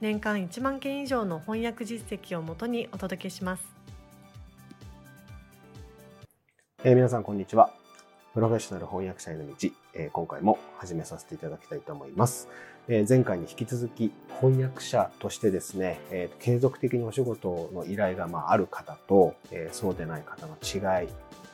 年間1万件以上の翻訳実績をもとにお届けします。えー、皆さんこんにちは。プロフェッショナル翻訳者への道、えー、今回も始めさせていただきたいと思います。えー、前回に引き続き翻訳者としてですね、えー、継続的にお仕事の依頼がまあある方と、えー、そうでない方の違い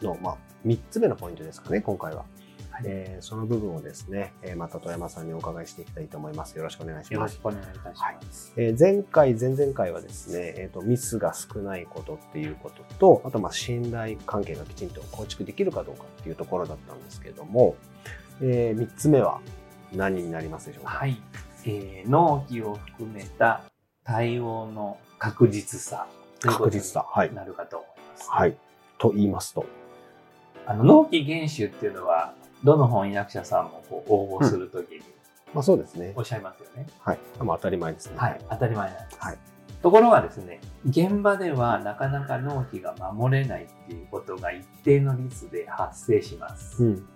の、まあ、3つ目のポイントですかね、今回は。はい、えー、その部分をですね、えー、また富山さんにお伺いしていきたいと思います。よろしくお願いします。よろしくお願いいたします。はい、えー、前回、前々回はですね、えっ、ー、と、ミスが少ないことっていうことと、あと、まあ、信頼関係がきちんと構築できるかどうかっていうところだったんですけども、えー、3つ目は何になりますでしょうか？はい。えー、納期を含めた対応の確実さということになるかと思います。はい。はい、と言いますと？あの納期厳守っていうのはどの翻訳者さんもこう応募するときに、まあそうですね。おっしゃいますよね。はい。まあ当たり前ですね。はい。当たり前なんです。はい。ところがですね、現場ではなかなか納期が守れないっていうことが一定の率で発生します。うん、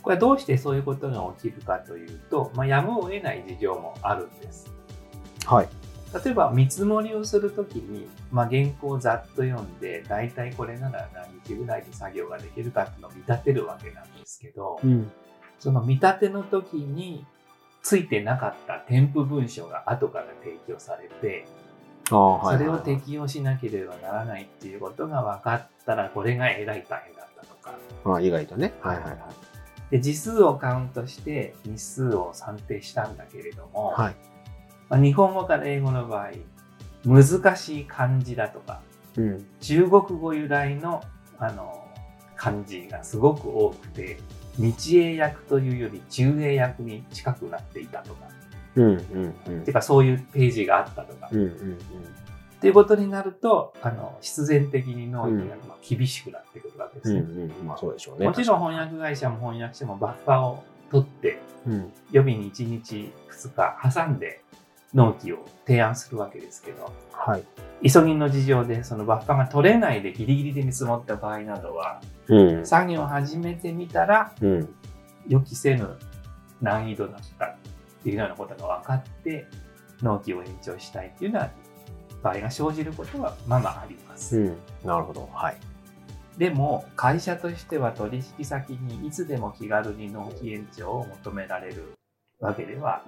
これはどうしてそういうことが起きるかというと、まあ、やむを得ない事情もあるんです。はい。例えば見積もりをするときに、まあ、原稿をざっと読んで、大体これなら何日ぐらいで作業ができるかっていうのを見立てるわけなんですけど、うん、その見立ての時についてなかった添付文書が後から提供されて、それを適用しなければならないっていうことが分かったら、これがえらい大変だったとか。ああ意外とね。はいはいはい。で、字数をカウントして日数を算定したんだけれども、はい、まあ、日本語から英語の場合、難しい漢字だとか、うん、中国語由来のあの漢字がすごく多くて、日英訳というより中英訳に近くなっていたとか、うんうんうん、ていうかそういうページがあったとか、うんうんうん、っていうことになると、あの、必然的に納期が厳しくなってくるわけですね。うんうんまあそうでしょうね。もちろん翻訳会社も翻訳者もバッファーを取って、うん、予備に1日2日挟んで納期を提案するわけですけど、はい、急ぎの事情でそのバッファが取れないでギリギリで見積もった場合などは、うん、作業を始めてみたら、うん、予期せぬ難易度だったっていうようなことが分かって納期を延長したいっていうような場合が生じることはまあまああります。うん、なるほど、はい、でも会社としては取引先にいつでも気軽に納期延長を求められるわけでは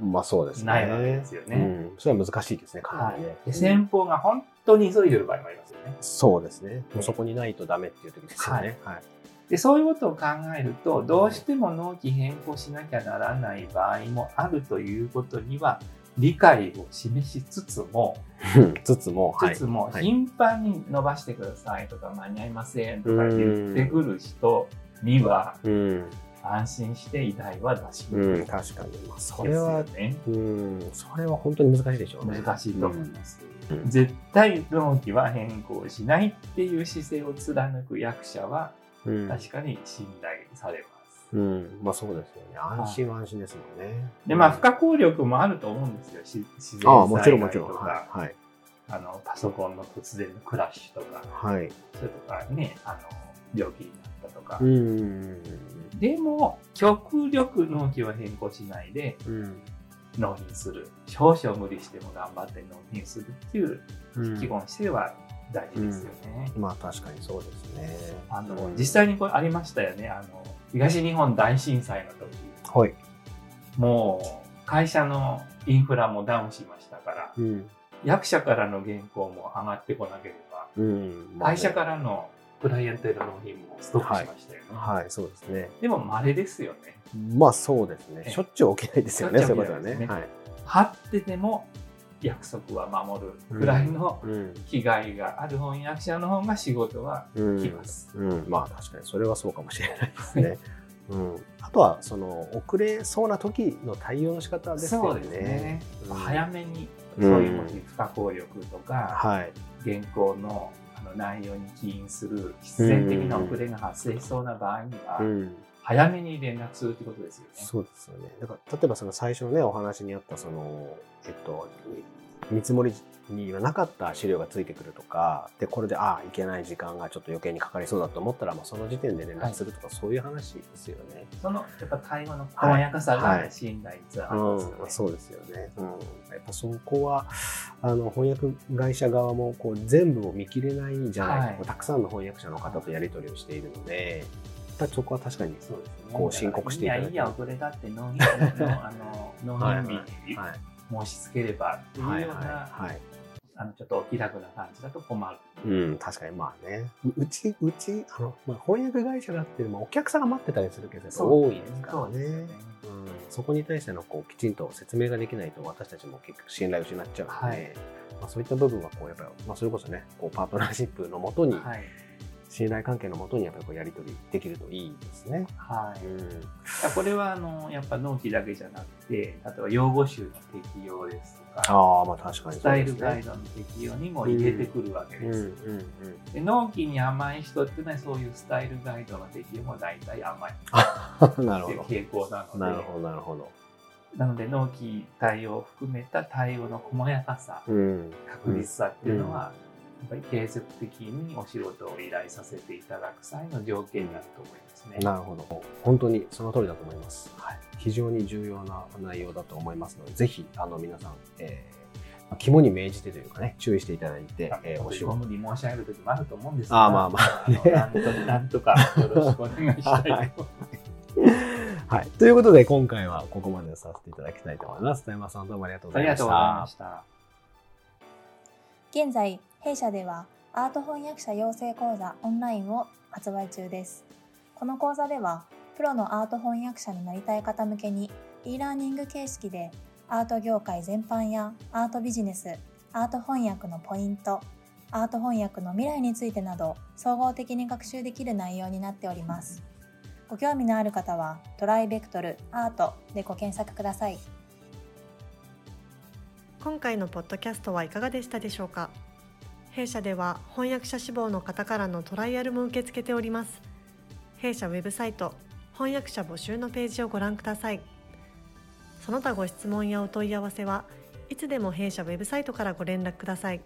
ないわけですよね。まあ、ねうん、それは難しいですね、かなりね。はい、で先方が本当に急いでる場合もありますよね。そうですね。もうそこにないとダメっていう時ですよね。はい、はいでそういうことを考えるとどうしても納期変更しなきゃならない場合もあるということには理解を示しつつも つつも、つつも、頻繁に伸ばしてくださいとか間に合いませんとか言ってくる人には、安心して依頼は出しにくい、うん、確かに、まあ、それは、ね、うん、それは本当に難しいでしょうね。難しいと思います。うん、絶対納期は変更しないっていう姿勢を貫く役者は、確かに信頼されます。うん、まあそうですよね。安心は安心ですもんね。で、まあ不可抗力もあると思うんですよ。自然災害とか。はい。あの、パソコンの突然のクラッシュとか。はい。それとかね、あの、病気になったとか。うん。でも、極力納期は変更しないで、納品する。少々無理しても頑張って納品するっていう基本姿勢は大事ですよね。うん、まあ確かにそうですね。あの、実際にこれありましたよね。あの、東日本大震災の時。はい。もう、会社のインフラもダウンしましたから、うん、役者からの原稿も上がってこなければ、うんまあね、会社からのクライアントへの納品もストップしましたよね。はい、はい、そうですね。でも稀ですよね。まあそうですね。しょっちゅう起きないですよね、そういうことはね。はい。張ってても約束は守るくらいの被害がある翻訳者の方が仕事は来ます。うん、うん、まあ確かにそれはそうかもしれないですね。うん、あとはその遅れそうな時の対応の仕方ですよね。そうですね、うん、早めにそういうものに不可抗力とか、はい、原稿のあの内容に起因する必然的な遅れが発生しそうな場合には、早めに連絡するってことですよね。そうですよね。だから例えばその最初のねお話にあったそのえっと見積もりにはなかった資料がついてくるとかでこれでああいけない時間がちょっと余計にかかりそうだと思ったら、まあ、その時点で連絡するとか、はい、そういう話ですよね。そのやっぱ対話の細やかさが信頼ツアーですよね、うん。そうですよね。うん、やっぱそこはあの翻訳会社側もこう全部を見切れないんじゃないか、はい、たくさんの翻訳者の方とやり取りをしているので。そこは確かにそうですね。こう申告していただいて。いやいや遅れだって納品のあの納品日申し付ければっていうような、はいはいあのちょっとお気楽な感じだと困る。うん、確かにまあね。うち、うち、あの、まあ、翻訳会社があってもお客さんが待ってたりするケースが多いですからね。ねうん、そこに対してのこうきちんと説明ができないと私たちも結局信頼を失っちゃうので、はい、まあ、そういった部分はこうやっぱり、まあ、それこそね、こうパートナーシップのもとに、はい信頼関係のもとにやっぱりこうやり取りできるといいですね。はい。うん、これはあのやっぱ納期だけじゃなくて、例えば用語集の適用ですとか、あまあ確かに、ね、スタイルガイドの適用にも入れてくるわけです。で納期に甘い人っていうのはそういうスタイルガイドの適用も大体甘い なるほど傾向なので。なるほどなるほど。なので納期対応を含めた対応の細やかさ、うん、確実さっていうのは、うんっぱり継続的にお仕事を依頼させていただく際の条件になると思いますね。なるほど。本当にその通りだと思います。はい、非常に重要な内容だと思いますので、ぜひあの皆さん、えー、肝に銘じてというかね、注意していただいて、えー、お仕事に申し上げる時もあると思うんですが、あまあまあ、ね、なんとなんとかよろしくお願いしたいと。は いはい。ということで、今回はここまでさせていただきたいと思います。田山さんどうもありがとうございました。ありがとうございました。現在、弊社ではアート翻訳者養成講座オンラインを発売中です。この講座では、プロのアート翻訳者になりたい方向けに e ラーニング形式でアート業界全般やアートビジネス、アート翻訳のポイント、アート翻訳の未来についてなど総合的に学習できる内容になっております。ご興味のある方はトライベクトルアートでご検索ください。今回のポッドキャストはいかがでしたでしょうか？弊社では翻訳者志望の方からのトライアルも受け付けております弊社ウェブサイト翻訳者募集のページをご覧くださいその他ご質問やお問い合わせはいつでも弊社ウェブサイトからご連絡ください。